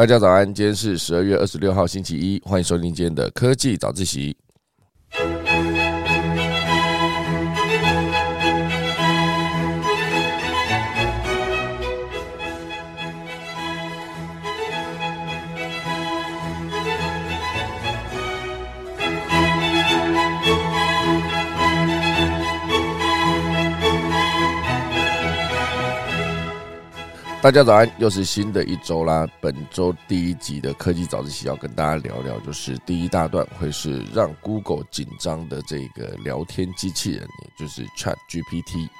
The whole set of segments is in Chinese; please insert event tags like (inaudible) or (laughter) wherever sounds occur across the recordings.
大家早安，今天是十二月二十六号星期一，欢迎收听今天的科技早自习。大家早安，又是新的一周啦。本周第一集的科技早自习要跟大家聊聊，就是第一大段会是让 Google 紧张的这个聊天机器人，也就是 Chat GPT。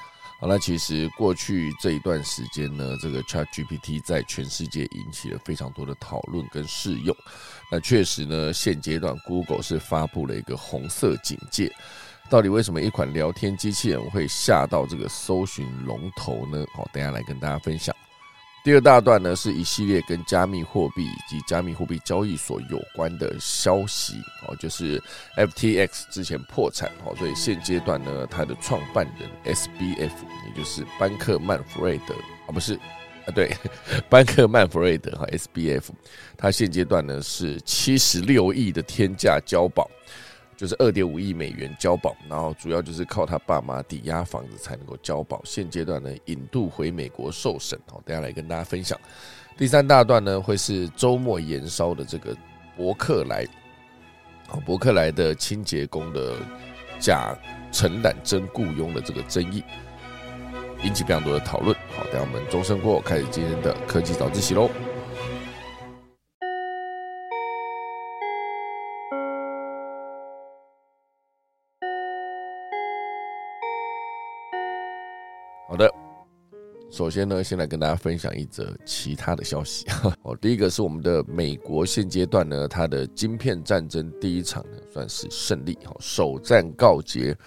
好那其实过去这一段时间呢，这个 Chat GPT 在全世界引起了非常多的讨论跟试用。那确实呢，现阶段 Google 是发布了一个红色警戒。到底为什么一款聊天机器人会吓到这个搜寻龙头呢？好，等下来跟大家分享。第二大段呢，是一系列跟加密货币以及加密货币交易所有关的消息哦，就是 FTX 之前破产哦，所以现阶段呢，它的创办人 SBF，也就是班克曼弗瑞德啊，不是啊，对，(laughs) 班克曼弗瑞德哈 SBF，他现阶段呢是七十六亿的天价交保。就是二点五亿美元交保，然后主要就是靠他爸妈抵押房子才能够交保。现阶段呢，引渡回美国受审。好，等下来跟大家分享。第三大段呢，会是周末燃烧的这个伯克莱，好，伯克莱的清洁工的假承揽真雇佣的这个争议，引起非常多的讨论。好，等下我们钟声过后开始今天的科技早自习喽。好的，首先呢，先来跟大家分享一则其他的消息。(laughs) 哦，第一个是我们的美国现阶段呢，它的晶片战争第一场呢算是胜利，哈，首战告捷。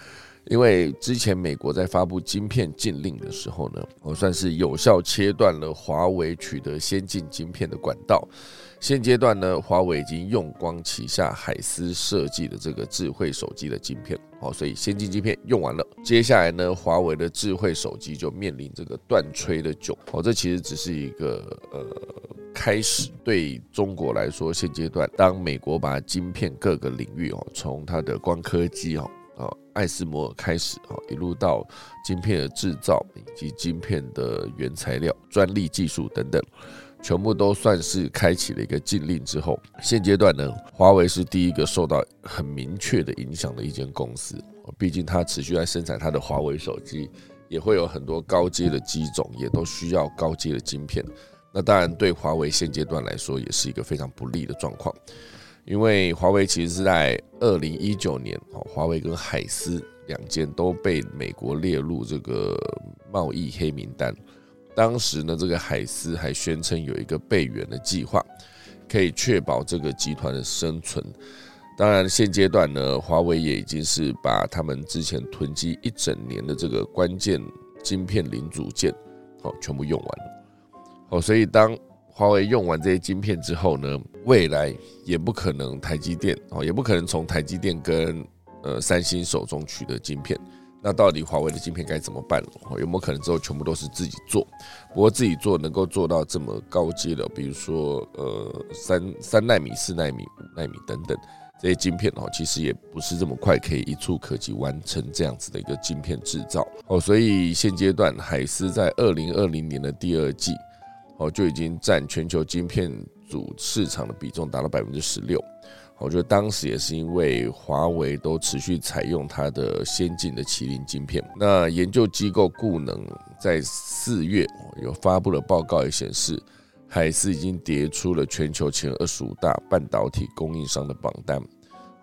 因为之前美国在发布晶片禁令的时候呢，我算是有效切断了华为取得先进晶片的管道。现阶段呢，华为已经用光旗下海思设计的这个智慧手机的晶片，好，所以先进晶片用完了，接下来呢，华为的智慧手机就面临这个断炊的窘。哦，这其实只是一个呃开始。对中国来说，现阶段当美国把晶片各个领域哦，从它的光刻机哦。啊，爱斯摩尔开始啊，一路到晶片的制造以及晶片的原材料、专利技术等等，全部都算是开启了一个禁令之后。现阶段呢，华为是第一个受到很明确的影响的一间公司。毕竟它持续在生产它的华为手机，也会有很多高阶的机种，也都需要高阶的晶片。那当然，对华为现阶段来说，也是一个非常不利的状况。因为华为其实是在二零一九年，哦，华为跟海思两间都被美国列入这个贸易黑名单。当时呢，这个海思还宣称有一个备援的计划，可以确保这个集团的生存。当然，现阶段呢，华为也已经是把他们之前囤积一整年的这个关键晶片零组件，哦，全部用完了。哦，所以当华为用完这些晶片之后呢，未来也不可能台积电哦，也不可能从台积电跟呃三星手中取得晶片。那到底华为的晶片该怎么办？有没有可能之后全部都是自己做？不过自己做能够做到这么高阶的，比如说呃三三纳米、四纳米、五纳米等等这些晶片哦，其实也不是这么快可以一触可及完成这样子的一个晶片制造哦。所以现阶段海思在二零二零年的第二季。哦，就已经占全球晶片组市场的比重达到百分之十六。我觉得当时也是因为华为都持续采用它的先进的麒麟晶片。那研究机构固能在四月有发布了报告，也显示海思已经跌出了全球前二十五大半导体供应商的榜单。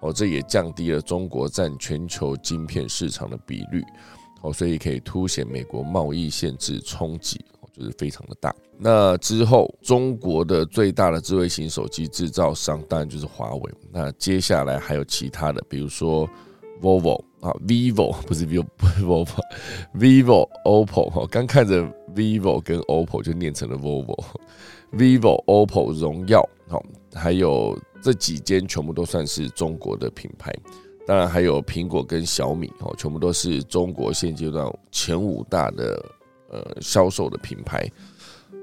哦，这也降低了中国占全球晶片市场的比率。哦，所以可以凸显美国贸易限制冲击。就是非常的大。那之后，中国的最大的智慧型手机制造商当然就是华为。那接下来还有其他的，比如说 Vivo 啊，Vivo 不是 vivo，不是 vivo，vivo，oppo (laughs) 哈。刚看着 Vivo 跟 OPPO 就念成了 Vivo，Vivo、(laughs) OPPO、荣耀好，还有这几间全部都算是中国的品牌。当然还有苹果跟小米哦，全部都是中国现阶段前五大的。呃，销售的品牌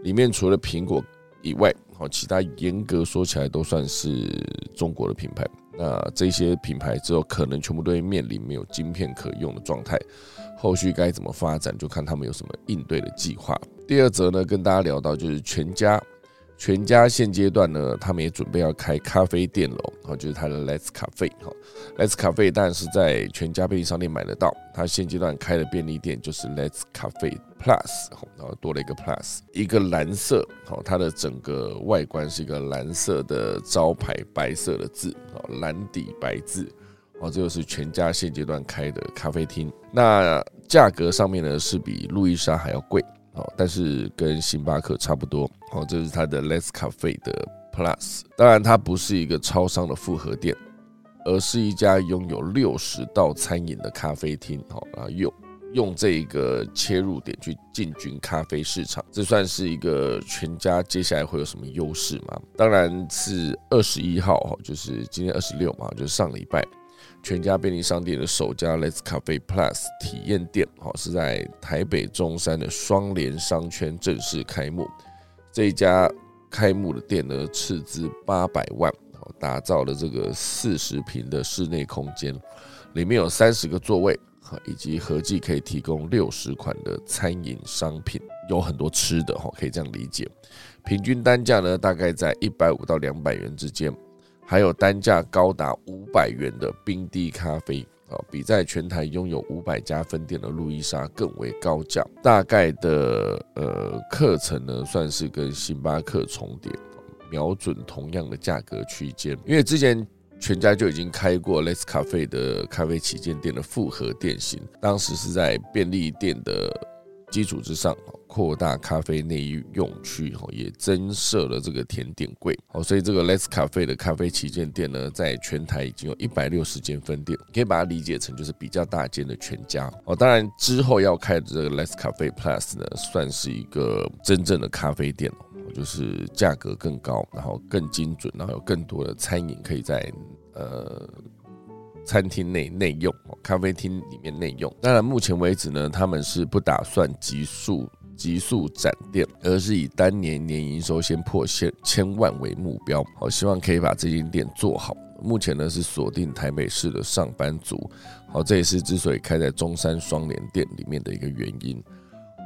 里面，除了苹果以外，好，其他严格说起来都算是中国的品牌。那这些品牌之后可能全部都会面临没有晶片可用的状态，后续该怎么发展，就看他们有什么应对的计划。第二则呢，跟大家聊到就是全家。全家现阶段呢，他们也准备要开咖啡店了，哦，就是它的 Let's Cafe，哈，Let's Cafe 当然是在全家便利商店买得到。它现阶段开的便利店就是 Let's Cafe Plus，然后多了一个 Plus，一个蓝色，好，它的整个外观是一个蓝色的招牌，白色的字，哦，蓝底白字，哦，这就是全家现阶段开的咖啡厅。那价格上面呢，是比路易莎还要贵。哦，但是跟星巴克差不多。哦，这是它的 Less Cafe 的 Plus。当然，它不是一个超商的复合店，而是一家拥有六十道餐饮的咖啡厅。好，然后用用这个切入点去进军咖啡市场，这算是一个全家接下来会有什么优势吗？当然是二十一号，哈，就是今天二十六嘛，就是上礼拜。全家便利商店的首家 Let's Cafe Plus 体验店，好是在台北中山的双联商圈正式开幕。这一家开幕的店呢，斥资八百万，打造了这个四十平的室内空间，里面有三十个座位，好以及合计可以提供六十款的餐饮商品，有很多吃的，哈，可以这样理解。平均单价呢，大概在一百五到两百元之间。还有单价高达五百元的冰滴咖啡啊，比在全台拥有五百家分店的路易莎更为高价。大概的呃课程呢，算是跟星巴克重叠，瞄准同样的价格区间。因为之前全家就已经开过 Let's Cafe 的咖啡旗舰店的复合店型，当时是在便利店的。基础之上，扩大咖啡内用区，哈，也增设了这个甜点柜，好，所以这个 Let's Cafe 的咖啡旗舰店呢，在全台已经有一百六十间分店，可以把它理解成就是比较大间的全家，哦，当然之后要开的这个 Let's Cafe Plus 呢，算是一个真正的咖啡店，就是价格更高，然后更精准，然后有更多的餐饮可以在呃。餐厅内内用，咖啡厅里面内用。当然，目前为止呢，他们是不打算急速急速展店，而是以单年年营收先破千千万为目标。好，希望可以把这间店做好。目前呢是锁定台北市的上班族。好，这也是之所以开在中山双联店里面的一个原因。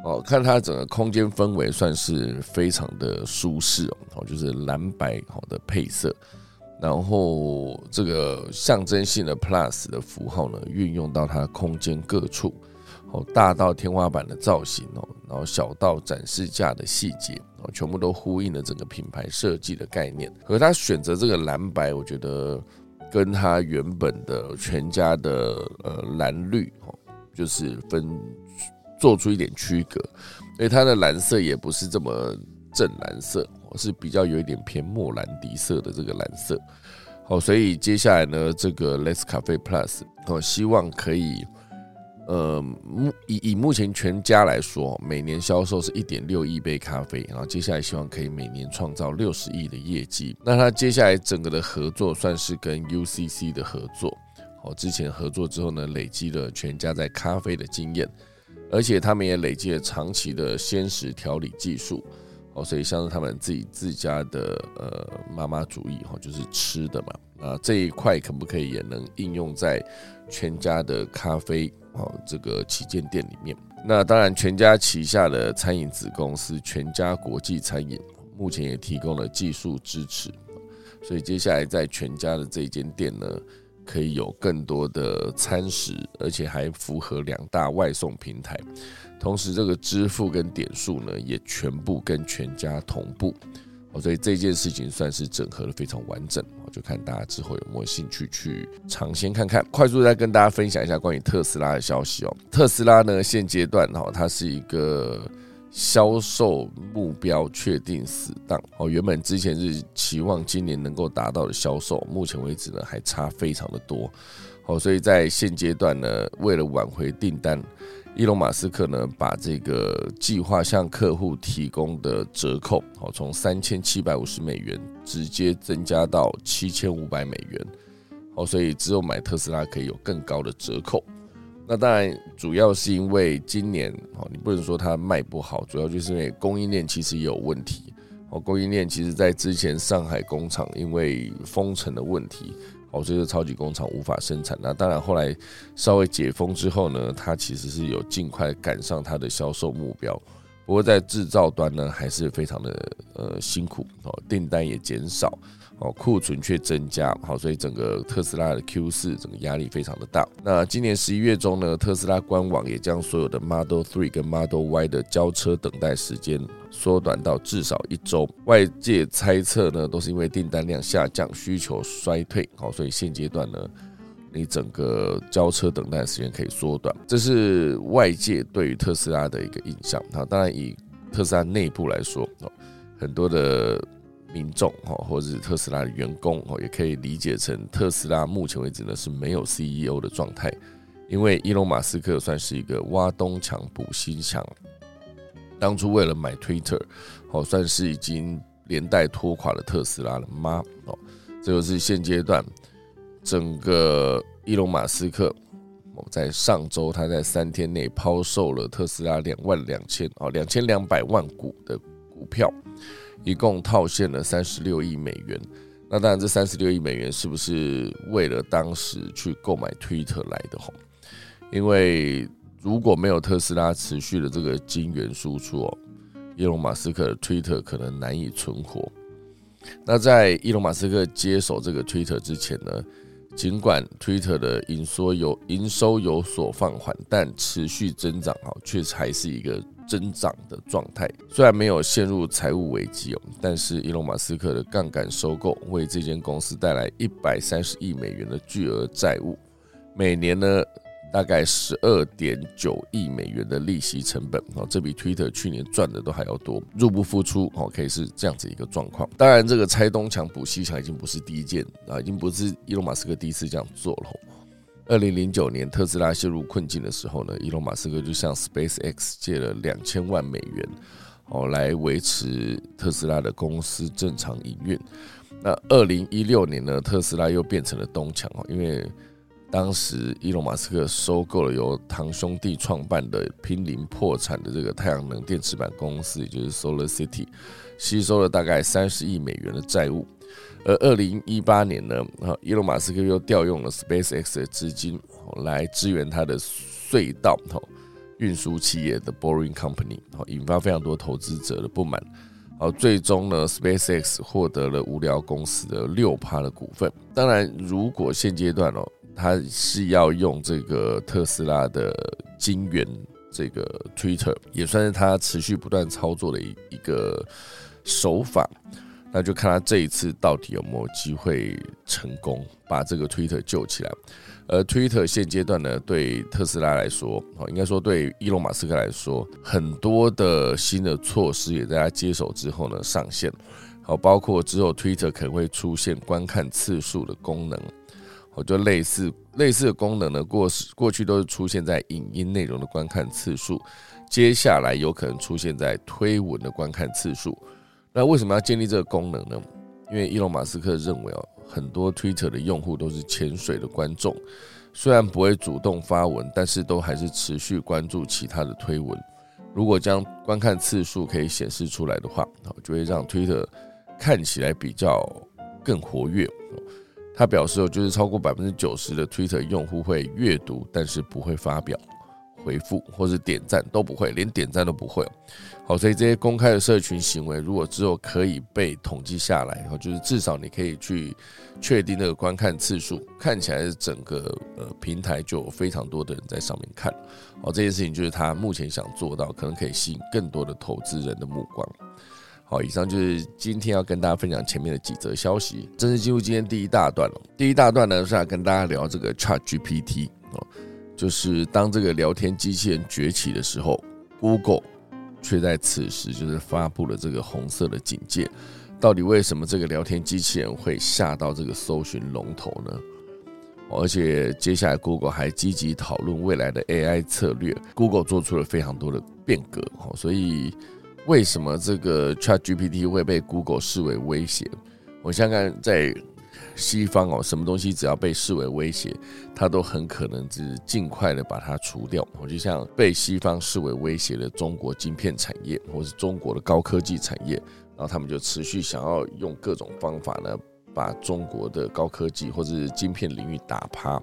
哦，看它整个空间氛围算是非常的舒适哦，就是蓝白好的配色。然后这个象征性的 Plus 的符号呢，运用到它空间各处，哦，大到天花板的造型哦，然后小到展示架的细节哦，全部都呼应了整个品牌设计的概念。和它选择这个蓝白，我觉得跟它原本的全家的呃蓝绿哦，就是分做出一点区隔，因为它的蓝色也不是这么正蓝色。是比较有一点偏莫兰迪色的这个蓝色，好，所以接下来呢，这个 Less Cafe Plus，我希望可以，呃，目以以目前全家来说，每年销售是一点六亿杯咖啡，然后接下来希望可以每年创造六十亿的业绩。那他接下来整个的合作算是跟 UCC 的合作，好，之前合作之后呢，累积了全家在咖啡的经验，而且他们也累积了长期的鲜食调理技术。哦，所以像是他们自己自家的呃妈妈主义哈，就是吃的嘛，啊这一块可不可以也能应用在全家的咖啡哦这个旗舰店里面？那当然，全家旗下的餐饮子公司全家国际餐饮目前也提供了技术支持，所以接下来在全家的这间店呢，可以有更多的餐食，而且还符合两大外送平台。同时，这个支付跟点数呢，也全部跟全家同步，哦，所以这件事情算是整合的非常完整，我就看大家之后有没有兴趣去尝鲜看看。快速再跟大家分享一下关于特斯拉的消息哦。特斯拉呢，现阶段哈，它是一个销售目标确定死档哦，原本之前是期望今年能够达到的销售，目前为止呢还差非常的多，哦，所以在现阶段呢，为了挽回订单。伊隆马斯克呢，把这个计划向客户提供的折扣，好，从三千七百五十美元直接增加到七千五百美元，好，所以只有买特斯拉可以有更高的折扣。那当然，主要是因为今年，哦，你不能说它卖不好，主要就是因为供应链其实也有问题，哦，供应链其实在之前上海工厂因为封城的问题，哦，所以超级工厂无法生产。那当然后来稍微解封之后呢，它其实是有尽快赶上它的销售目标。不过在制造端呢，还是非常的呃辛苦哦，订单也减少。哦，库存却增加，好，所以整个特斯拉的 Q 四整个压力非常的大。那今年十一月中呢，特斯拉官网也将所有的 Model Three 跟 Model Y 的交车等待时间缩短到至少一周。外界猜测呢，都是因为订单量下降、需求衰退，好，所以现阶段呢，你整个交车等待时间可以缩短。这是外界对于特斯拉的一个印象。好，当然以特斯拉内部来说，很多的。民众哈，或者是特斯拉的员工哦，也可以理解成特斯拉目前为止呢是没有 CEO 的状态，因为伊隆马斯克算是一个挖东墙补西墙，当初为了买 Twitter，哦，算是已经连带拖垮了特斯拉了吗？哦，这就是现阶段整个伊隆马斯克哦，在上周他在三天内抛售了特斯拉两万两千哦两千两百万股的股票。一共套现了三十六亿美元，那当然，这三十六亿美元是不是为了当时去购买 Twitter 来的？吼，因为如果没有特斯拉持续的这个金元输出哦，伊隆马斯克的 Twitter 可能难以存活。那在伊隆马斯克接手这个 Twitter 之前呢，尽管 Twitter 的营收有营收有所放缓，但持续增长哈，却还是一个。增长的状态，虽然没有陷入财务危机哦，但是伊隆马斯克的杠杆收购为这间公司带来一百三十亿美元的巨额债务，每年呢大概十二点九亿美元的利息成本哦，这比 Twitter 去年赚的都还要多，入不敷出哦，可以是这样子一个状况。当然，这个拆东墙补西墙已经不是第一件啊，已经不是伊隆马斯克第一次这样做了。二零零九年特斯拉陷入困境的时候呢，伊隆马斯克就向 SpaceX 借了两千万美元，哦，来维持特斯拉的公司正常营运。那二零一六年呢，特斯拉又变成了东墙哦，因为当时伊隆马斯克收购了由堂兄弟创办的濒临破产的这个太阳能电池板公司，也就是 Solar City，吸收了大概三十亿美元的债务。而二零一八年呢，哈，伊隆马斯克又调用了 SpaceX 的资金来支援他的隧道哈运输企业的 Boring Company，好，引发非常多投资者的不满。好，最终呢，SpaceX 获得了无聊公司的六趴的股份。当然，如果现阶段哦，他是要用这个特斯拉的金元这个 Twitter，也算是他持续不断操作的一一个手法。那就看他这一次到底有没有机会成功把这个 Twitter 救起来。而 Twitter 现阶段呢，对特斯拉来说，哦，应该说对伊隆马斯克来说，很多的新的措施也在他接手之后呢上线。好，包括之后 Twitter 可能会出现观看次数的功能，哦，就类似类似的功能呢，过过去都是出现在影音内容的观看次数，接下来有可能出现在推文的观看次数。那为什么要建立这个功能呢？因为伊隆马斯克认为哦，很多 Twitter 的用户都是潜水的观众，虽然不会主动发文，但是都还是持续关注其他的推文。如果将观看次数可以显示出来的话，就会让 Twitter 看起来比较更活跃。他表示哦，就是超过百分之九十的 Twitter 用户会阅读，但是不会发表。回复或者点赞都不会，连点赞都不会。好，所以这些公开的社群行为，如果之后可以被统计下来，然后就是至少你可以去确定那个观看次数，看起来整个呃平台就有非常多的人在上面看。好，这件事情就是他目前想做到，可能可以吸引更多的投资人的目光。好，以上就是今天要跟大家分享前面的几则消息，正式进入今天第一大段了。第一大段呢是要跟大家聊这个 Chat GPT 哦。就是当这个聊天机器人崛起的时候，Google 却在此时就是发布了这个红色的警戒。到底为什么这个聊天机器人会吓到这个搜寻龙头呢？而且接下来 Google 还积极讨论未来的 AI 策略。Google 做出了非常多的变革，所以为什么这个 ChatGPT 会被 Google 视为威胁？我想看在。西方哦，什么东西只要被视为威胁，它都很可能是尽快的把它除掉。我就像被西方视为威胁的中国晶片产业，或是中国的高科技产业，然后他们就持续想要用各种方法呢，把中国的高科技或者是晶片领域打趴。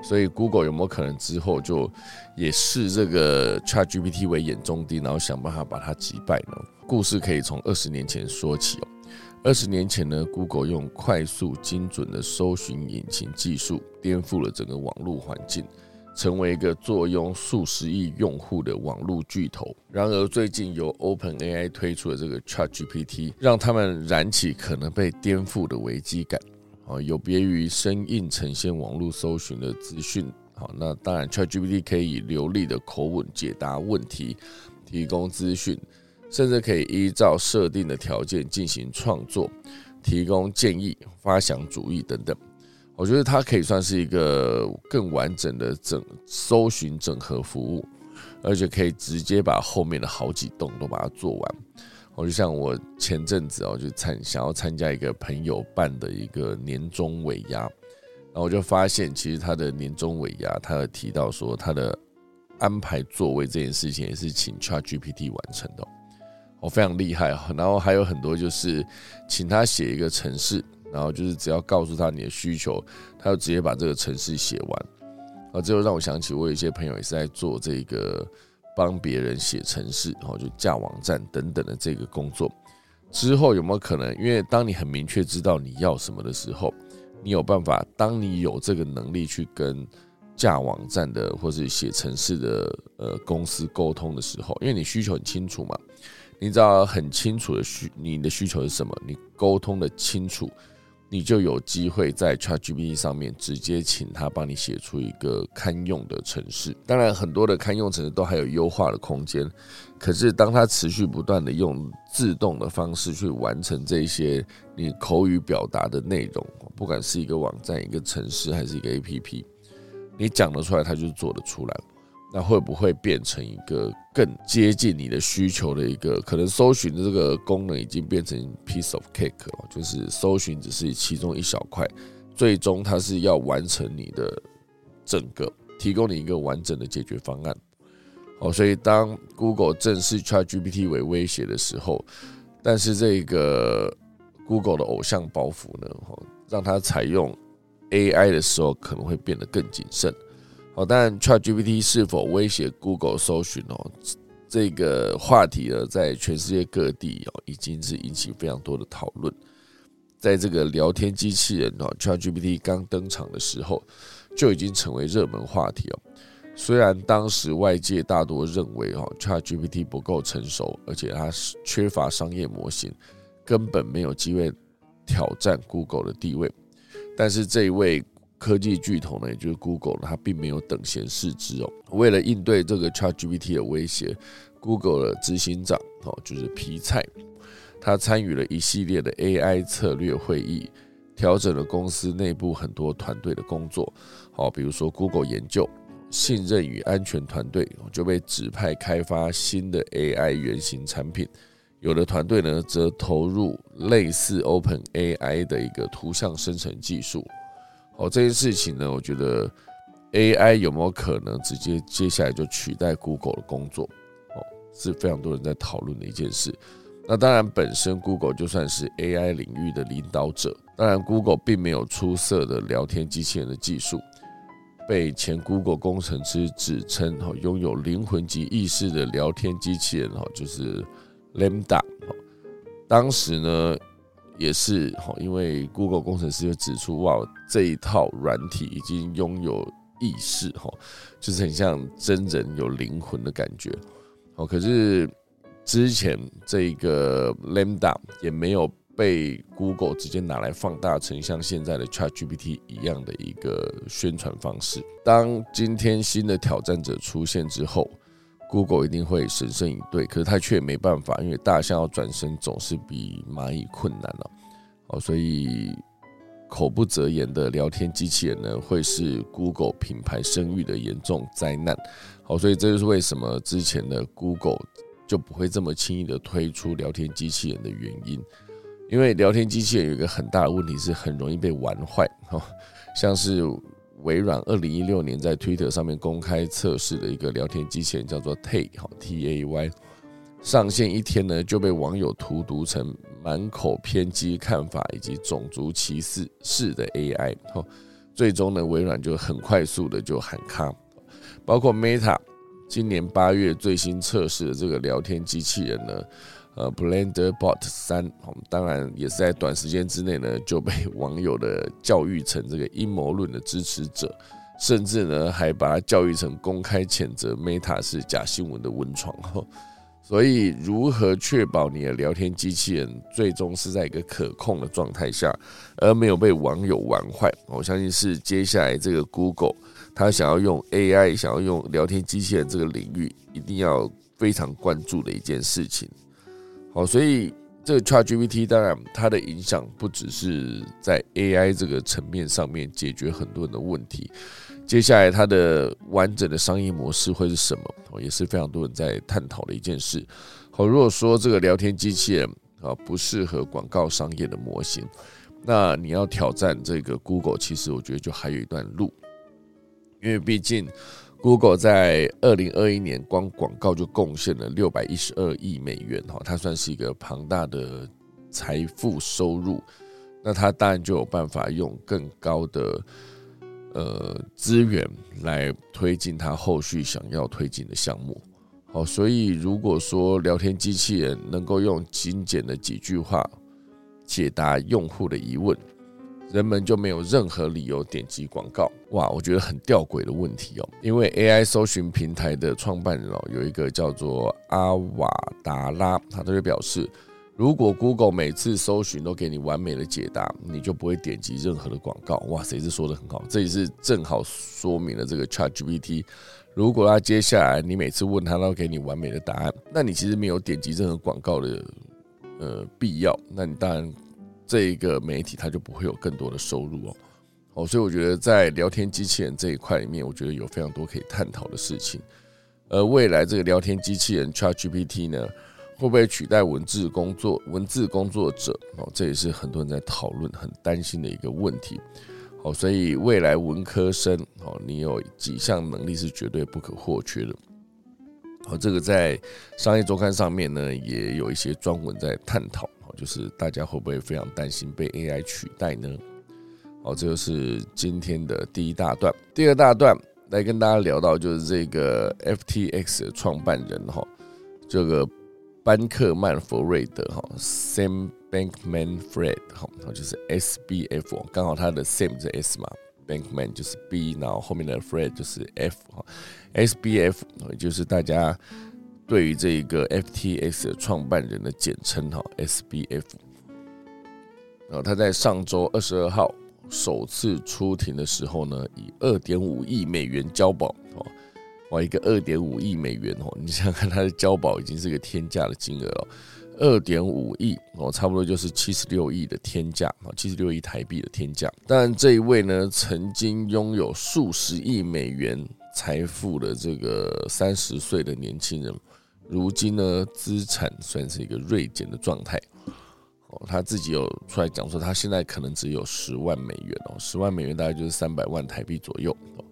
所以 Google 有没有可能之后就也视这个 ChatGPT 为眼中钉，然后想办法把它击败呢？故事可以从二十年前说起哦。二十年前呢，Google 用快速精准的搜寻引擎技术颠覆了整个网络环境，成为一个坐拥数十亿用户的网络巨头。然而，最近由 OpenAI 推出的这个 ChatGPT，让他们燃起可能被颠覆的危机感。啊，有别于生硬呈现网络搜寻的资讯，好，那当然 ChatGPT 可以以流利的口吻解答问题，提供资讯，甚至可以依照设定的条件进行创作，提供建议、发想主意等等。我觉得它可以算是一个更完整的整搜寻整合服务，而且可以直接把后面的好几栋都把它做完。我就像我前阵子哦，就参想要参加一个朋友办的一个年终尾牙，然后我就发现，其实他的年终尾牙，他有提到说他的安排座位这件事情也是请 ChatGPT 完成的，非常厉害啊。然后还有很多就是请他写一个程式，然后就是只要告诉他你的需求，他就直接把这个程式写完。啊，这就让我想起我有一些朋友也是在做这个。帮别人写程式，然后就架网站等等的这个工作之后，有没有可能？因为当你很明确知道你要什么的时候，你有办法。当你有这个能力去跟架网站的或是写程式的呃公司沟通的时候，因为你需求很清楚嘛，你知道很清楚的需你的需求是什么，你沟通的清楚。你就有机会在 ChatGPT 上面直接请他帮你写出一个堪用的程式。当然，很多的堪用程式都还有优化的空间。可是，当他持续不断的用自动的方式去完成这些你口语表达的内容，不管是一个网站、一个城市还是一个 APP，你讲得出来，他就做得出来。那会不会变成一个更接近你的需求的一个？可能搜寻的这个功能已经变成 piece of cake 了，就是搜寻只是其中一小块，最终它是要完成你的整个，提供你一个完整的解决方案。哦，所以当 Google 正式 ChatGPT 为威胁的时候，但是这个 Google 的偶像包袱呢，让它采用 AI 的时候可能会变得更谨慎。哦，但 ChatGPT 是否威胁 Google 搜寻哦？这个话题呢，在全世界各地哦，已经是引起非常多的讨论。在这个聊天机器人哦，ChatGPT 刚登场的时候，就已经成为热门话题哦。虽然当时外界大多认为哦，ChatGPT 不够成熟，而且它是缺乏商业模型，根本没有机会挑战 Google 的地位，但是这一位。科技巨头呢，也就是 Google，它并没有等闲视之哦。为了应对这个 ChatGPT 的威胁，Google 的执行长哦，就是皮菜，他参与了一系列的 AI 策略会议，调整了公司内部很多团队的工作。好，比如说 Google 研究、信任与安全团队就被指派开发新的 AI 原型产品，有的团队呢则投入类似 OpenAI 的一个图像生成技术。哦，这件事情呢，我觉得 AI 有没有可能直接接下来就取代 Google 的工作？哦，是非常多人在讨论的一件事。那当然，本身 Google 就算是 AI 领域的领导者，当然 Google 并没有出色的聊天机器人的技术，被前 Google 工程师指称哦拥有灵魂级意识的聊天机器人哈，就是 Lambda。当时呢。也是哈，因为 Google 工程师就指出，哇，这一套软体已经拥有意识哈，就是很像真人有灵魂的感觉。哦，可是之前这个 Lambda 也没有被 Google 直接拿来放大成像现在的 ChatGPT 一样的一个宣传方式。当今天新的挑战者出现之后。Google 一定会神圣以对，可是他却没办法，因为大象要转身总是比蚂蚁困难了。哦，所以口不择言的聊天机器人呢，会是 Google 品牌声誉的严重灾难。好，所以这就是为什么之前的 Google 就不会这么轻易的推出聊天机器人的原因，因为聊天机器人有一个很大的问题是很容易被玩坏。哈，像是。微软二零一六年在 Twitter 上面公开测试的一个聊天机器人叫做 Tay，好 T A Y，上线一天呢，就被网友荼毒成满口偏激看法以及种族歧视式的 AI。哦，最终呢，微软就很快速的就喊卡，包括 Meta 今年八月最新测试的这个聊天机器人呢。呃，Blender Bot 三，当然也是在短时间之内呢就被 (laughs) 网友的教育成这个阴谋论的支持者，甚至呢还把它教育成公开谴责 Meta 是假新闻的温床。所以，如何确保你的聊天机器人最终是在一个可控的状态下，而没有被网友玩坏？我相信是接下来这个 Google 他想要用 AI，想要用聊天机器人这个领域，一定要非常关注的一件事情。好，所以这个 ChatGPT 当然它的影响不只是在 AI 这个层面上面解决很多人的问题，接下来它的完整的商业模式会是什么？哦，也是非常多人在探讨的一件事。好，如果说这个聊天机器人啊不适合广告商业的模型，那你要挑战这个 Google，其实我觉得就还有一段路，因为毕竟。Google 在二零二一年光广告就贡献了六百一十二亿美元，哈，它算是一个庞大的财富收入。那它当然就有办法用更高的呃资源来推进它后续想要推进的项目。好，所以如果说聊天机器人能够用精简的几句话解答用户的疑问。人们就没有任何理由点击广告哇！我觉得很吊诡的问题哦，因为 AI 搜寻平台的创办人哦，有一个叫做阿瓦达拉，他就表示，如果 Google 每次搜寻都给你完美的解答，你就不会点击任何的广告。哇，谁是说的很好？这也是正好说明了这个 ChatGPT，如果他接下来你每次问他都给你完美的答案，那你其实没有点击任何广告的呃必要。那你当然。这一个媒体，它就不会有更多的收入哦。哦，所以我觉得在聊天机器人这一块里面，我觉得有非常多可以探讨的事情。而未来这个聊天机器人 ChatGPT 呢，会不会取代文字工作、文字工作者？哦，这也是很多人在讨论、很担心的一个问题。好，所以未来文科生，哦，你有几项能力是绝对不可或缺的。好，这个在商业周刊上面呢，也有一些专文在探讨。就是大家会不会非常担心被 AI 取代呢？好，这就是今天的第一大段。第二大段来跟大家聊到，就是这个 FTX 的创办人哈，这个班克曼弗瑞德哈，Sam Bankman Fred 哈，就是 SBF，刚好他的 Sam 是 S 嘛，Bankman 就是 B，然后后面的 Fred 就是 F 哈，SBF 就是大家。对于这个 FTX 的创办人的简称哈 SBF，然后他在上周二十二号首次出庭的时候呢，以二点五亿美元交保哦，哇，一个二点五亿美元哦，你想想看，他的交保已经是个天价的金额了，二点五亿哦，差不多就是七十六亿的天价啊，七十六亿台币的天价。但这一位呢，曾经拥有数十亿美元财富的这个三十岁的年轻人。如今呢，资产算是一个锐减的状态。哦，他自己有出来讲说，他现在可能只有十万美元哦，十万美元大概就是三百万台币左右哦。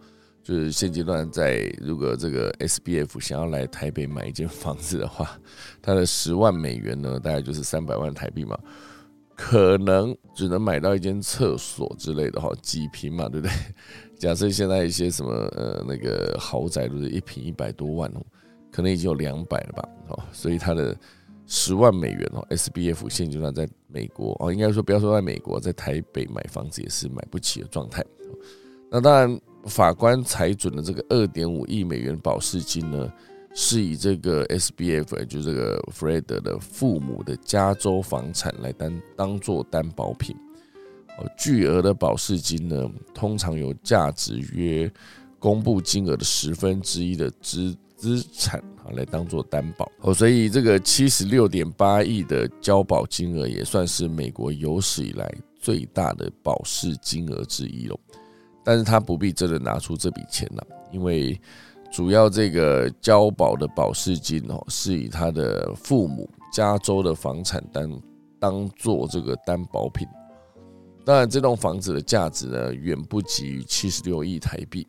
就是现阶段在如果这个 SBF 想要来台北买一间房子的话，他的十万美元呢，大概就是三百万台币嘛，可能只能买到一间厕所之类的哈，几平嘛，对不对？假设现在一些什么呃那个豪宅都是一平一百多万哦。可能已经有两百了吧，哦，所以他的十万美元哦，SBF 现阶段在美国哦，应该说不要说在美国，在台北买房子也是买不起的状态。那当然，法官裁准的这个二点五亿美元保释金呢，是以这个 SBF 就这个 Fred 的父母的加州房产来担当做担保品。哦，巨额的保释金呢，通常有价值约公布金额的十分之一的资。资产啊，来当做担保哦，所以这个七十六点八亿的交保金额也算是美国有史以来最大的保释金额之一了。但是他不必真的拿出这笔钱了，因为主要这个交保的保释金哦，是以他的父母加州的房产当当做这个担保品。当然，这栋房子的价值呢，远不及七十六亿台币。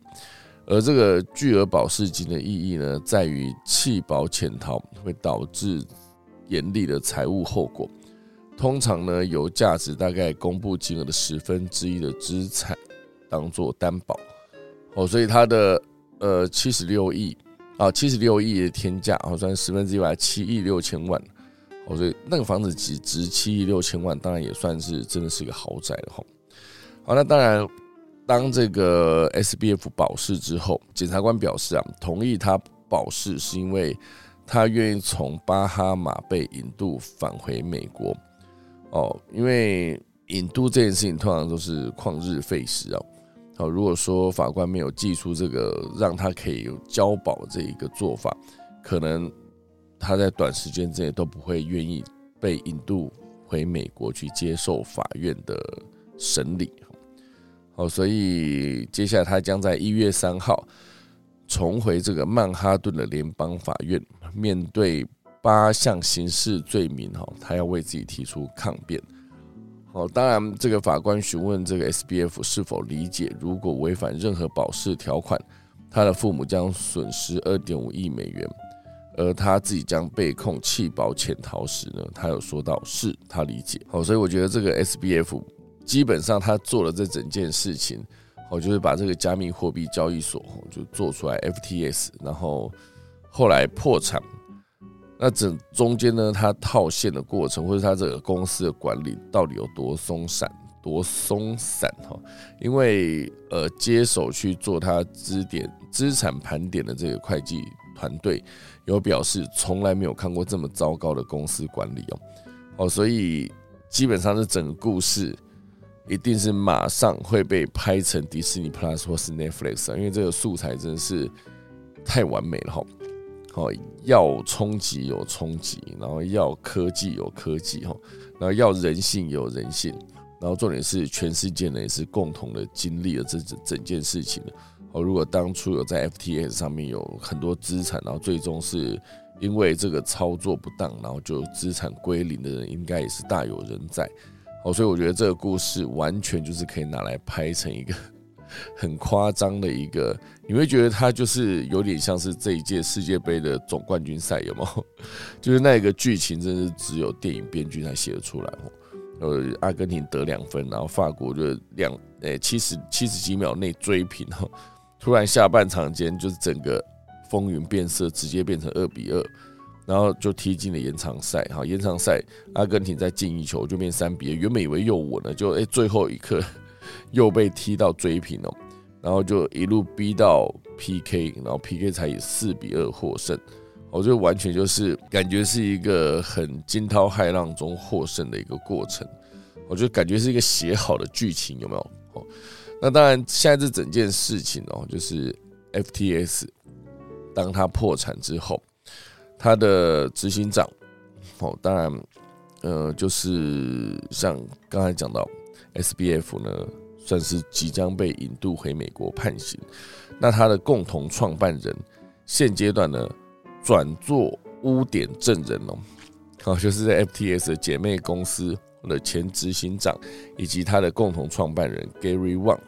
而这个巨额保释金的意义呢，在于弃保潜逃会导致严厉的财务后果。通常呢，由价值大概公布金额的十分之一的资产当做担保。哦，所以它的呃七十六亿啊，七十六亿的天价，好算十分之一吧，七亿六千万。哦，所以那个房子只值七亿六千万，当然也算是真的是一个豪宅了哈。好，那当然。当这个 S B F 保释之后，检察官表示啊，同意他保释是因为他愿意从巴哈马被引渡返回美国。哦，因为引渡这件事情通常都是旷日费时啊。好，如果说法官没有寄出这个让他可以有交保这一个做法，可能他在短时间之内都不会愿意被引渡回美国去接受法院的审理。哦，所以接下来他将在一月三号重回这个曼哈顿的联邦法院，面对八项刑事罪名，哈，他要为自己提出抗辩。好，当然这个法官询问这个 S B F 是否理解，如果违反任何保释条款，他的父母将损失二点五亿美元，而他自己将被控弃保潜逃时呢，他有说到是他理解。好，所以我觉得这个 S B F。基本上他做了这整件事情，好，就是把这个加密货币交易所就做出来 FTS，然后后来破产。那整中间呢，他套现的过程，或者他这个公司的管理到底有多松散，多松散哈？因为呃，接手去做他资点资产盘点的这个会计团队有表示，从来没有看过这么糟糕的公司管理哦。哦，所以基本上是整个故事。一定是马上会被拍成迪士尼 Plus 或是 Netflix，因为这个素材真的是太完美了哈。好，要冲击有冲击，然后要科技有科技哈，然后要人性有人性，然后重点是全世界呢也是共同的经历了这整整件事情的。哦，如果当初有在 FTS 上面有很多资产，然后最终是因为这个操作不当，然后就资产归零的人，应该也是大有人在。哦，所以我觉得这个故事完全就是可以拿来拍成一个 (laughs) 很夸张的一个，你会觉得它就是有点像是这一届世界杯的总冠军赛，有有？(laughs) 就是那个剧情，真是只有电影编剧才写得出来哦。呃，阿根廷得两分，然后法国就两诶七十七十几秒内追平哈，突然下半场间就是整个风云变色，直接变成二比二。然后就踢进了延长赛，哈，延长赛阿根廷再进一球就变三比二，原本以为又稳了，就哎最后一刻 (laughs) 又被踢到追平哦，然后就一路逼到 PK，然后 PK 才以四比二获胜，我觉得完全就是感觉是一个很惊涛骇浪中获胜的一个过程，我觉得感觉是一个写好的剧情，有没有？哦，那当然现在这整件事情哦，就是 FTS 当他破产之后。他的执行长，哦，当然，呃，就是像刚才讲到，S B F 呢，算是即将被引渡回美国判刑。那他的共同创办人，现阶段呢，转做污点证人哦，好，就是在 F T S 的姐妹公司的前执行长，以及他的共同创办人 Gary Wang，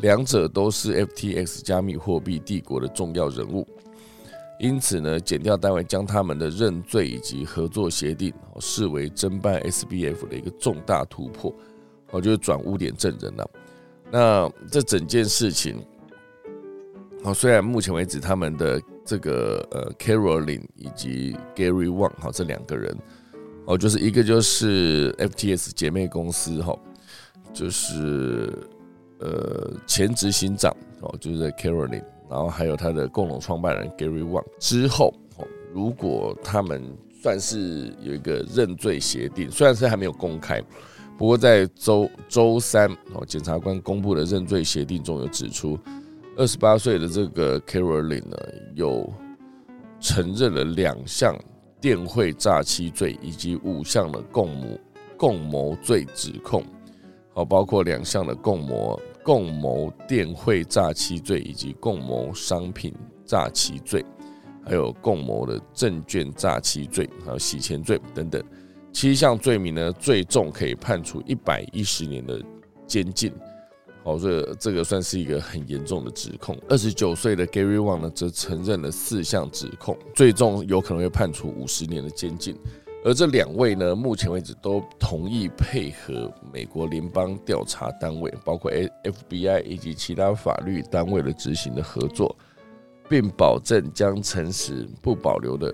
两者都是 F T X 加密货币帝国的重要人物。因此呢，检调单位将他们的认罪以及合作协定视为侦办 SBF 的一个重大突破，我就是转污点证人了。那这整件事情，好，虽然目前为止他们的这个呃 Caroline 以及 Gary Wang 哈这两个人，哦，就是一个就是 FTS 姐妹公司哈，就是呃前执行长哦，就是 Caroline。然后还有他的共同创办人 Gary Wang 之后，哦，如果他们算是有一个认罪协定，虽然是还没有公开，不过在周周三哦，检察官公布的认罪协定中有指出，二十八岁的这个 Caroline 呢，有承认了两项电汇诈欺罪以及五项的共谋共谋罪指控，哦，包括两项的共谋。共谋电汇诈欺罪，以及共谋商品诈欺罪，还有共谋的证券诈欺罪，还有洗钱罪等等七项罪名呢，最重可以判处一百一十年的监禁。哦，这这个算是一个很严重的指控。二十九岁的 Gary Wang 呢，则承认了四项指控，最终有可能会判处五十年的监禁。而这两位呢，目前为止都同意配合美国联邦调查单位，包括 FBI 以及其他法律单位的执行的合作，并保证将诚实不保留的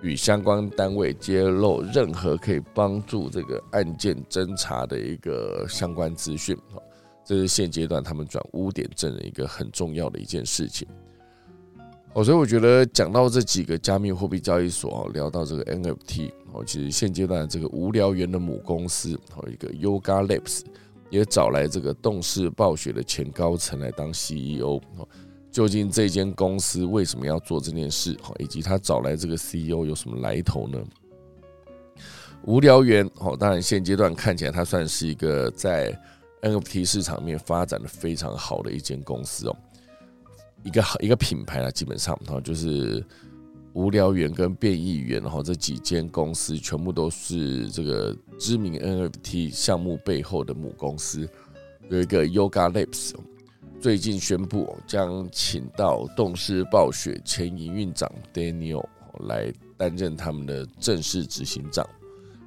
与相关单位揭露任何可以帮助这个案件侦查的一个相关资讯。这是现阶段他们转污点证的一个很重要的一件事情。哦，所以我觉得讲到这几个加密货币交易所，哦聊到这个 NFT，哦，其实现阶段这个无聊猿的母公司，哦，一个 Yoga Labs 也找来这个动视暴雪的前高层来当 CEO。哦，究竟这间公司为什么要做这件事？哦，以及他找来这个 CEO 有什么来头呢？无聊猿，哦，当然现阶段看起来它算是一个在 NFT 市场面发展的非常好的一间公司哦，一个一个品牌啊，基本上哈就是无聊猿跟变异猿，然后这几间公司全部都是这个知名 NFT 项目背后的母公司。有一个 Yoga Labs 最近宣布将请到动视暴雪前营运长 Daniel 来担任他们的正式执行长。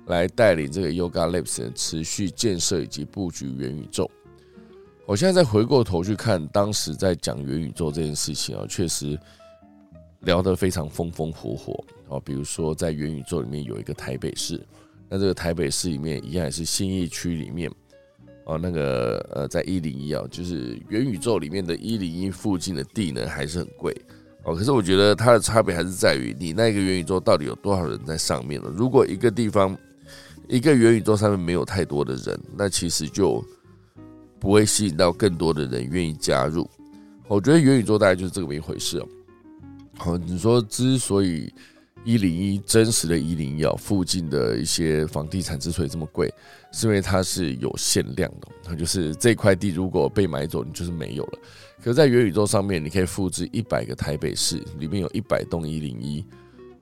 来带领这个 Yoga Labs 持续建设以及布局元宇宙。我现在再回过头去看当时在讲元宇宙这件事情啊，确实聊得非常风风火火啊。比如说在元宇宙里面有一个台北市，那这个台北市里面一样也是新义区里面哦，那个呃在一零一啊，就是元宇宙里面的一零一附近的地呢还是很贵。哦，可是我觉得它的差别还是在于你那个元宇宙到底有多少人在上面了。如果一个地方一个元宇宙上面没有太多的人，那其实就不会吸引到更多的人愿意加入。我觉得元宇宙大概就是这么一回事哦。好，你说之所以一零一真实的一零一，附近的一些房地产之所以这么贵，是因为它是有限量的，它就是这块地如果被买走，你就是没有了。可是在元宇宙上面，你可以复制一百个台北市，里面有一百栋一零一，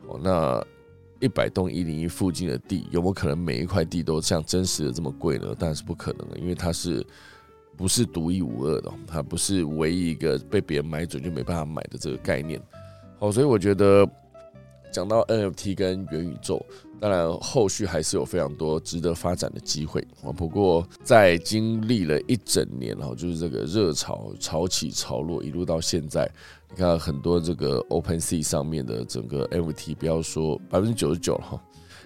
哦，那。一百栋一零一附近的地，有没有可能每一块地都像真实的这么贵呢？当然是不可能的，因为它是不是独一无二的？它不是唯一一个被别人买准就没办法买的这个概念。好，所以我觉得讲到 NFT 跟元宇宙，当然后续还是有非常多值得发展的机会啊。不过在经历了一整年哈，就是这个热潮潮起潮落，一路到现在。你看很多这个 Open Sea 上面的整个 NFT，不要说百分之九十九了哈，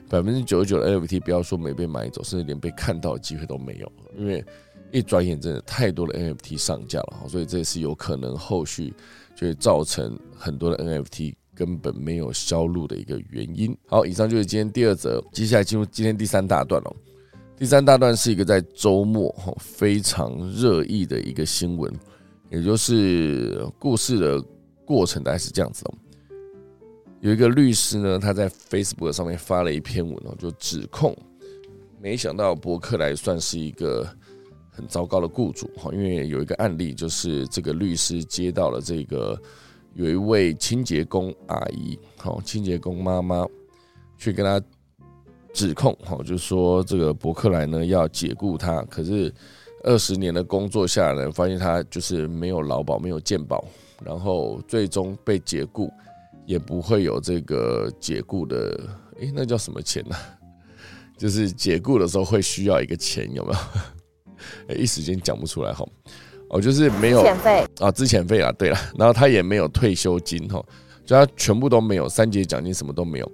百分之九十九的 NFT 不要说没被买走，甚至连被看到的机会都没有，因为一转眼真的太多的 NFT 上架了，所以这也是有可能后续就会造成很多的 NFT 根本没有销路的一个原因。好，以上就是今天第二则，接下来进入今天第三大段了。第三大段是一个在周末哈非常热议的一个新闻，也就是故事的。过程大概是这样子哦，有一个律师呢，他在 Facebook 上面发了一篇文哦，就指控，没想到博客来算是一个很糟糕的雇主哈，因为有一个案例，就是这个律师接到了这个有一位清洁工阿姨，好，清洁工妈妈去跟他指控，哈，就说这个伯克莱呢要解雇他，可是二十年的工作下来，发现他就是没有劳保，没有健保。然后最终被解雇，也不会有这个解雇的，诶，那叫什么钱呢？(laughs) 就是解雇的时候会需要一个钱，有没有？一时间讲不出来哈。哦，就是没有啊，资遣费啊，对了，然后他也没有退休金哈，就他全部都没有，三节奖金什么都没有。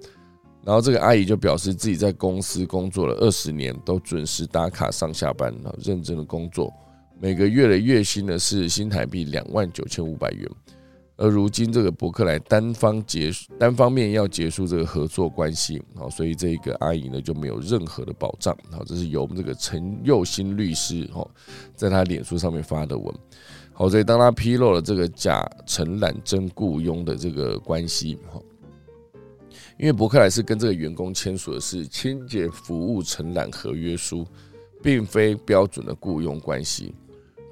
然后这个阿姨就表示自己在公司工作了二十年，都准时打卡上下班，然后认真的工作。每个月的月薪呢是新台币两万九千五百元，而如今这个伯克莱单方结单方面要结束这个合作关系，好，所以这个阿姨呢就没有任何的保障，好，这是由我们这个陈佑新律师哈在他脸书上面发的文，好，所以当他披露了这个假承揽真雇佣的这个关系，哈，因为伯克莱是跟这个员工签署的是清洁服务承揽合约书，并非标准的雇佣关系。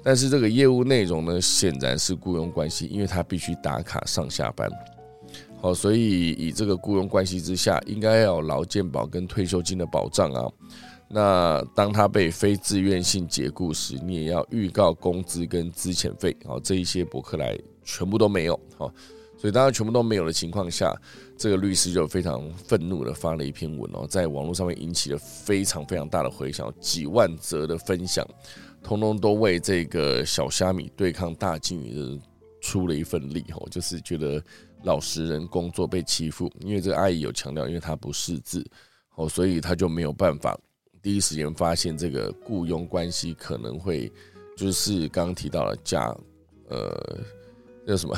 但是这个业务内容呢，显然是雇佣关系，因为他必须打卡上下班。好，所以以这个雇佣关系之下，应该要有劳健保跟退休金的保障啊。那当他被非自愿性解雇时，你也要预告工资跟资遣费，好，这一些博客来全部都没有，好，所以当然全部都没有的情况下，这个律师就非常愤怒的发了一篇文哦，在网络上面引起了非常非常大的回响，几万则的分享，通通都为这个小虾米对抗大金鱼的出了一份力，哦，就是觉得老实人工作被欺负，因为这个阿姨有强调，因为她不识字，哦，所以她就没有办法。第一时间发现这个雇佣关系可能会，就是刚刚提到了假，呃，叫什么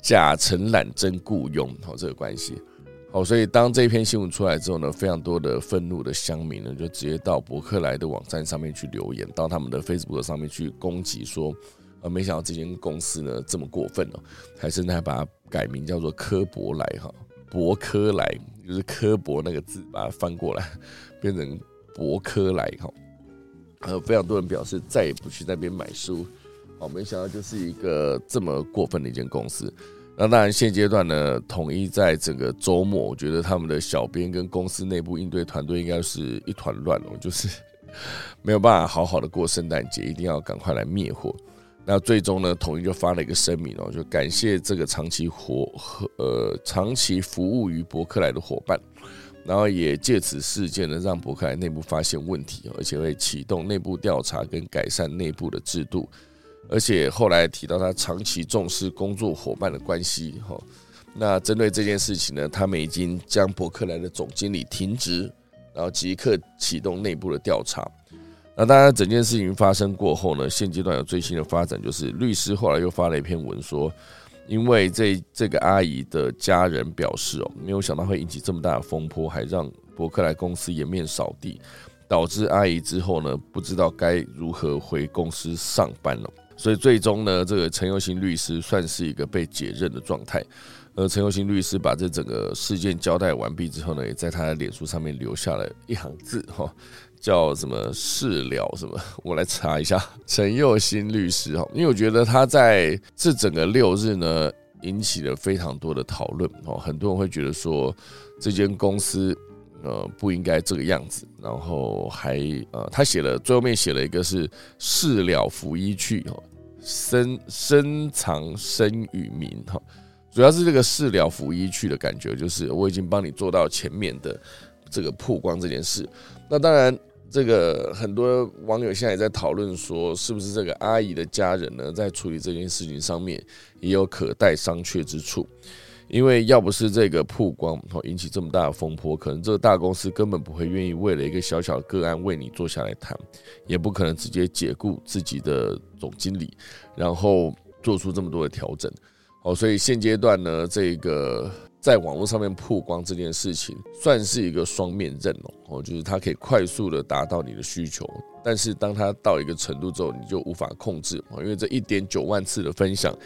假承揽真雇佣，好这个关系，哦，所以当这篇新闻出来之后呢，非常多的愤怒的乡民呢，就直接到伯克莱的网站上面去留言，到他们的 Facebook 上面去攻击说，呃，没想到这间公司呢这么过分哦，还甚至还把它改名叫做科博莱哈，博科莱就是科博那个字把它翻过来。变成博科莱哈，还有非常多人表示再也不去那边买书，哦，没想到就是一个这么过分的一间公司。那当然现阶段呢，统一在整个周末，我觉得他们的小编跟公司内部应对团队应该是一团乱哦，就是没有办法好好的过圣诞节，一定要赶快来灭火。那最终呢，统一就发了一个声明哦，就感谢这个长期活呃长期服务于伯克莱的伙伴。然后也借此事件呢，让伯克莱内部发现问题，而且会启动内部调查跟改善内部的制度。而且后来提到他长期重视工作伙伴的关系，哈。那针对这件事情呢，他们已经将伯克莱的总经理停职，然后即刻启动内部的调查。那当然，整件事情发生过后呢，现阶段有最新的发展，就是律师后来又发了一篇文说。因为这这个阿姨的家人表示哦，没有想到会引起这么大的风波，还让伯克莱公司颜面扫地，导致阿姨之后呢不知道该如何回公司上班了。所以最终呢，这个陈佑新律师算是一个被解任的状态。而陈佑新律师把这整个事件交代完毕之后呢，也在他的脸书上面留下了一行字哈。叫什么事了什么？(laughs) 我来查一下陈佑新律师哈，因为我觉得他在这整个六日呢，引起了非常多的讨论哦。很多人会觉得说，这间公司呃不应该这个样子，然后还呃他写了最后面写了一个是事了拂衣去，深深藏身与名哈，主要是这个事了拂衣去的感觉，就是我已经帮你做到前面的这个曝光这件事，那当然。这个很多网友现在也在讨论说，是不是这个阿姨的家人呢，在处理这件事情上面也有可待商榷之处？因为要不是这个曝光，引起这么大的风波，可能这个大公司根本不会愿意为了一个小小的个案为你坐下来谈，也不可能直接解雇自己的总经理，然后做出这么多的调整。哦，所以现阶段呢，这个。在网络上面曝光这件事情，算是一个双面刃哦，哦，就是它可以快速的达到你的需求，但是当它到一个程度之后，你就无法控制哦，因为这一点九万次的分享，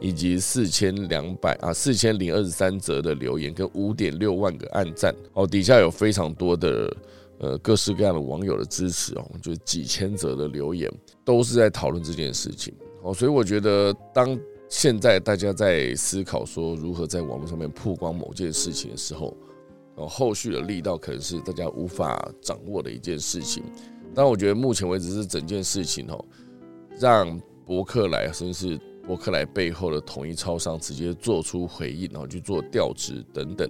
以及四千两百啊四千零二十三则的留言，跟五点六万个暗赞哦，底下有非常多的呃各式各样的网友的支持哦，就几千则的留言都是在讨论这件事情哦，所以我觉得当。现在大家在思考说如何在网络上面曝光某件事情的时候，然，后后续的力道可能是大家无法掌握的一件事情。但我觉得目前为止是整件事情哦，让伯克莱甚至是伯克莱背后的统一超商直接做出回应，然后去做调职等等。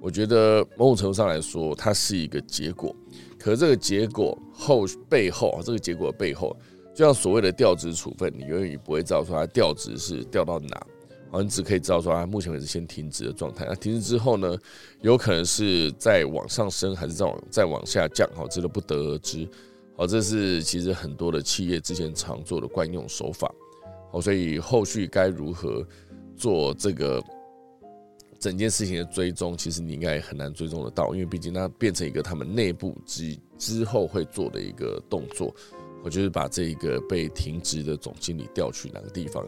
我觉得某种程度上来说，它是一个结果。可这个结果后背后啊，这个结果背后。就像所谓的调职处分，你永远也不会知道说他调职是调到哪，好，你只可以知道说他目前为止先停职的状态。那停职之后呢，有可能是在往上升，还是在往再往下降？好，这都不得而知。好，这是其实很多的企业之前常做的惯用手法。好，所以后续该如何做这个整件事情的追踪，其实你应该很难追踪得到，因为毕竟它变成一个他们内部之之后会做的一个动作。我就是把这一个被停职的总经理调去哪个地方。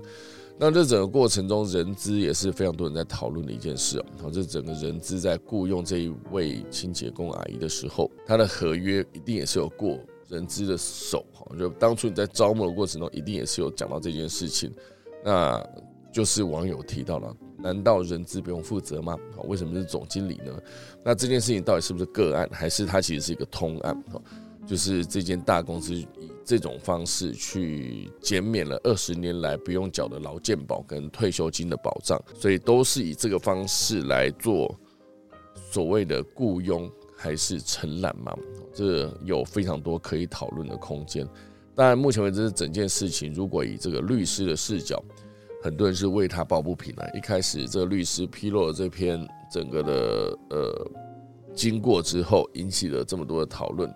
那这整个过程中，人资也是非常多人在讨论的一件事哦。这整个人资在雇佣这一位清洁工阿姨的时候，他的合约一定也是有过人资的手哈。就当初你在招募的过程中，一定也是有讲到这件事情。那就是网友提到了，难道人资不用负责吗？为什么是总经理呢？那这件事情到底是不是个案，还是它其实是一个通案？就是这间大公司以这种方式去减免了二十年来不用缴的劳健保跟退休金的保障，所以都是以这个方式来做所谓的雇佣还是承揽嘛？这有非常多可以讨论的空间。当然，目前为止整件事情，如果以这个律师的视角，很多人是为他抱不平的。一开始，这个律师披露了这篇整个的呃经过之后，引起了这么多的讨论，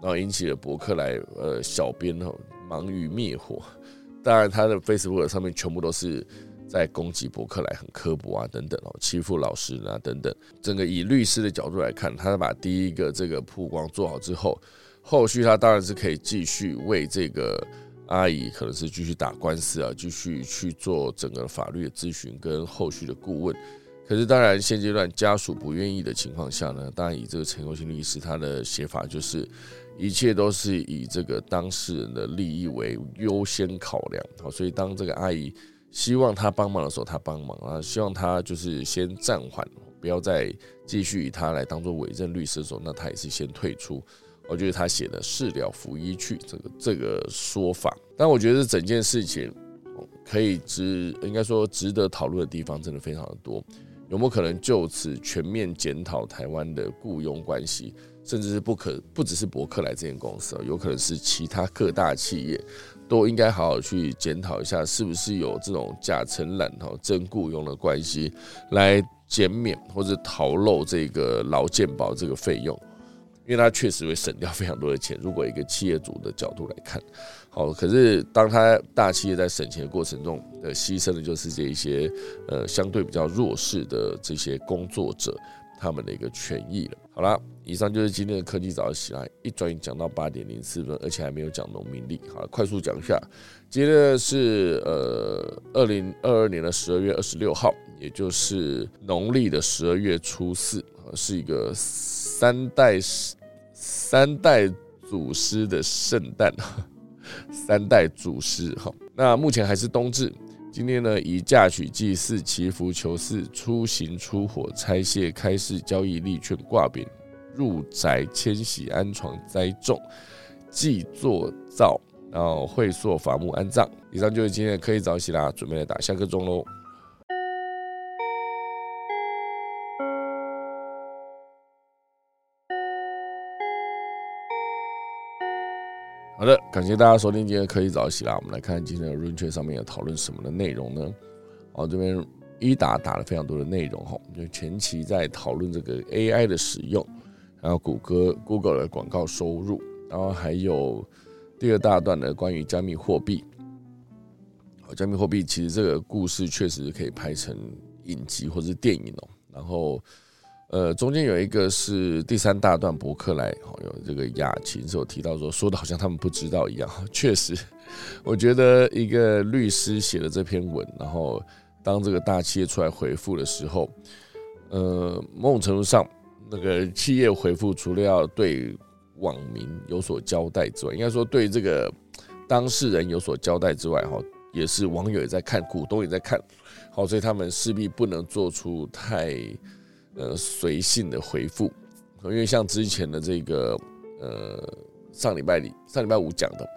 然后引起了博客来呃小编哦忙于灭火。当然，他的 Facebook 上面全部都是在攻击博客来，很刻薄啊等等哦，欺负老师啊等等。整个以律师的角度来看，他把第一个这个曝光做好之后。后续他当然是可以继续为这个阿姨，可能是继续打官司啊，继续去做整个法律的咨询跟后续的顾问。可是当然现阶段家属不愿意的情况下呢，当然以这个陈友新律师他的写法就是，一切都是以这个当事人的利益为优先考量。好，所以当这个阿姨希望他帮忙的时候，他帮忙啊；希望他就是先暂缓，不要再继续以他来当做委任律师的时候，那他也是先退出。我觉得他写的“事了拂衣去”这个这个说法，但我觉得整件事情可以值，应该说值得讨论的地方真的非常的多。有没有可能就此全面检讨台湾的雇佣关系，甚至是不可不只是伯克莱这间公司有可能是其他各大企业都应该好好去检讨一下，是不是有这种假承揽哈真雇佣的关系，来减免或者逃漏这个劳健保这个费用。因为它确实会省掉非常多的钱。如果一个企业主的角度来看，好，可是当他大企业在省钱的过程中，的牺牲的就是这一些呃相对比较弱势的这些工作者他们的一个权益了。好了，以上就是今天的科技早起来，一转眼讲到八点零四分，而且还没有讲农民历。好了，快速讲一下，今天是呃二零二二年的十二月二十六号，也就是农历的十二月初四，是一个三代三代祖师的圣诞，三代祖师哈。那目前还是冬至，今天呢以嫁娶、祭祀、祈福、求事、出行、出火、拆卸、开市、交易、利券、挂匾、入宅、迁徙、安床、栽种、祭作灶，然后会所伐木、安葬。以上就是今天的可以早起啦，准备来打下个钟喽。好的，感谢大家收听今天可以早起啦。我们来看今天的润圈上面要讨论什么的内容呢？好，这边一打打了非常多的内容哈，就前期在讨论这个 AI 的使用，然后谷歌 Google 的广告收入，然后还有第二大段的关于加密货币。好，加密货币其实这个故事确实可以拍成影集或者是电影哦，然后。呃，中间有一个是第三大段博客来，有这个雅琴是有提到说，说的好像他们不知道一样。(laughs) 确实，我觉得一个律师写的这篇文，然后当这个大企业出来回复的时候，呃，某种程度上，那个企业回复除了要对网民有所交代之外，应该说对这个当事人有所交代之外，哈，也是网友也在看，股东也在看，好，所以他们势必不能做出太。呃，随性的回复，因为像之前的这个，呃，上礼拜里上礼拜五讲的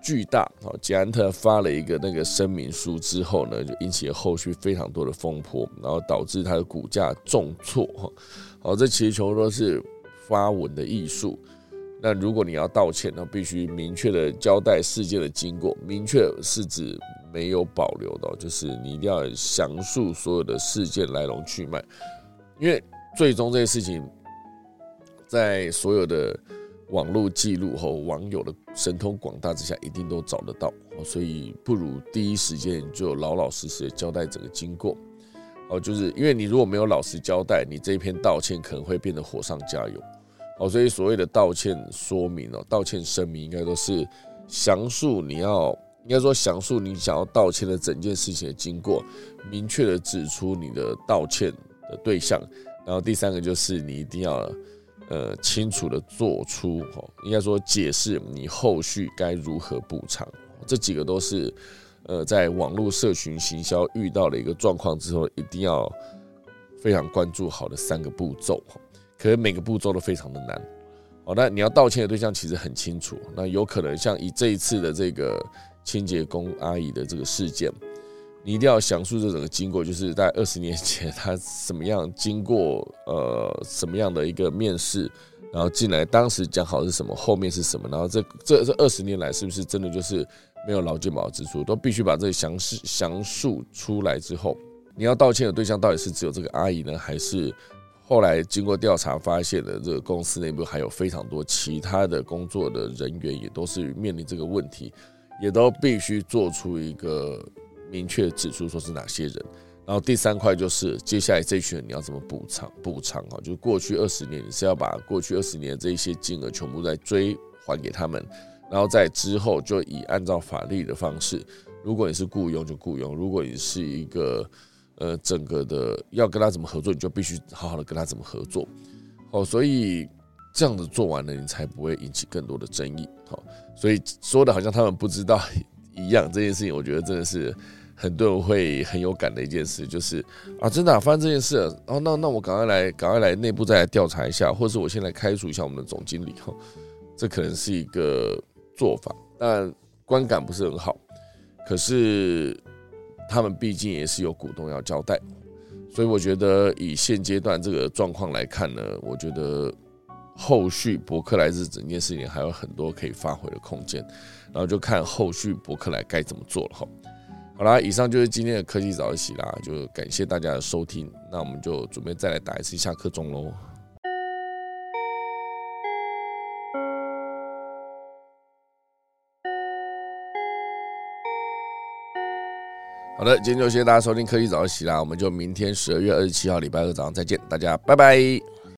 巨大，哦，捷安特发了一个那个声明书之后呢，就引起了后续非常多的风波，然后导致它的股价重挫，哈，好，这其实全部都是发文的艺术。那如果你要道歉，那必须明确的交代事件的经过，明确是指没有保留的，就是你一定要详述所有的事件来龙去脉。因为最终这些事情，在所有的网络记录和网友的神通广大之下，一定都找得到。所以不如第一时间就老老实实的交代整个经过。哦，就是因为你如果没有老实交代，你这一篇道歉可能会变得火上加油。哦，所以所谓的道歉说明哦，道歉声明应该都是详述你要，应该说详述你想要道歉的整件事情的经过，明确的指出你的道歉。的对象，然后第三个就是你一定要呃清楚的做出哦，应该说解释你后续该如何补偿，这几个都是呃，在网络社群行销遇到了一个状况之后，一定要非常关注好的三个步骤。可是每个步骤都非常的难。哦，那你要道歉的对象其实很清楚。那有可能像以这一次的这个清洁工阿姨的这个事件，你一定要详述这整个经过，就是在二十年前他怎么样经过呃什么样的一个面试，然后进来当时讲好是什么，后面是什么，然后这这这二十年来是不是真的就是没有劳健保支出，都必须把这详细详述出来之后，你要道歉的对象到底是只有这个阿姨呢，还是？后来经过调查发现的，这个公司内部还有非常多其他的工作的人员，也都是面临这个问题，也都必须做出一个明确指出说是哪些人。然后第三块就是接下来这群人你要怎么补偿补偿啊？就是过去二十年你是要把过去二十年这一些金额全部再追还给他们，然后在之后就以按照法律的方式，如果你是雇佣就雇佣，如果你是一个。呃，整个的要跟他怎么合作，你就必须好好的跟他怎么合作，好，所以这样子做完了，你才不会引起更多的争议，好，所以说的好像他们不知道一样，这件事情我觉得真的是很多人会很有感的一件事，就是啊，真的发生这件事，然后那那我赶快来，赶快来内部再来调查一下，或者是我先来开除一下我们的总经理，哈，这可能是一个做法，但观感不是很好，可是。他们毕竟也是有股东要交代，所以我觉得以现阶段这个状况来看呢，我觉得后续伯克莱日整件事情还有很多可以发挥的空间，然后就看后续伯克莱该怎么做了哈。好啦，以上就是今天的科技早起啦，就感谢大家的收听，那我们就准备再来打一次下课钟喽。好的，今天就谢谢大家收听科技早起啦，我们就明天十二月二十七号礼拜二早上再见，大家拜拜。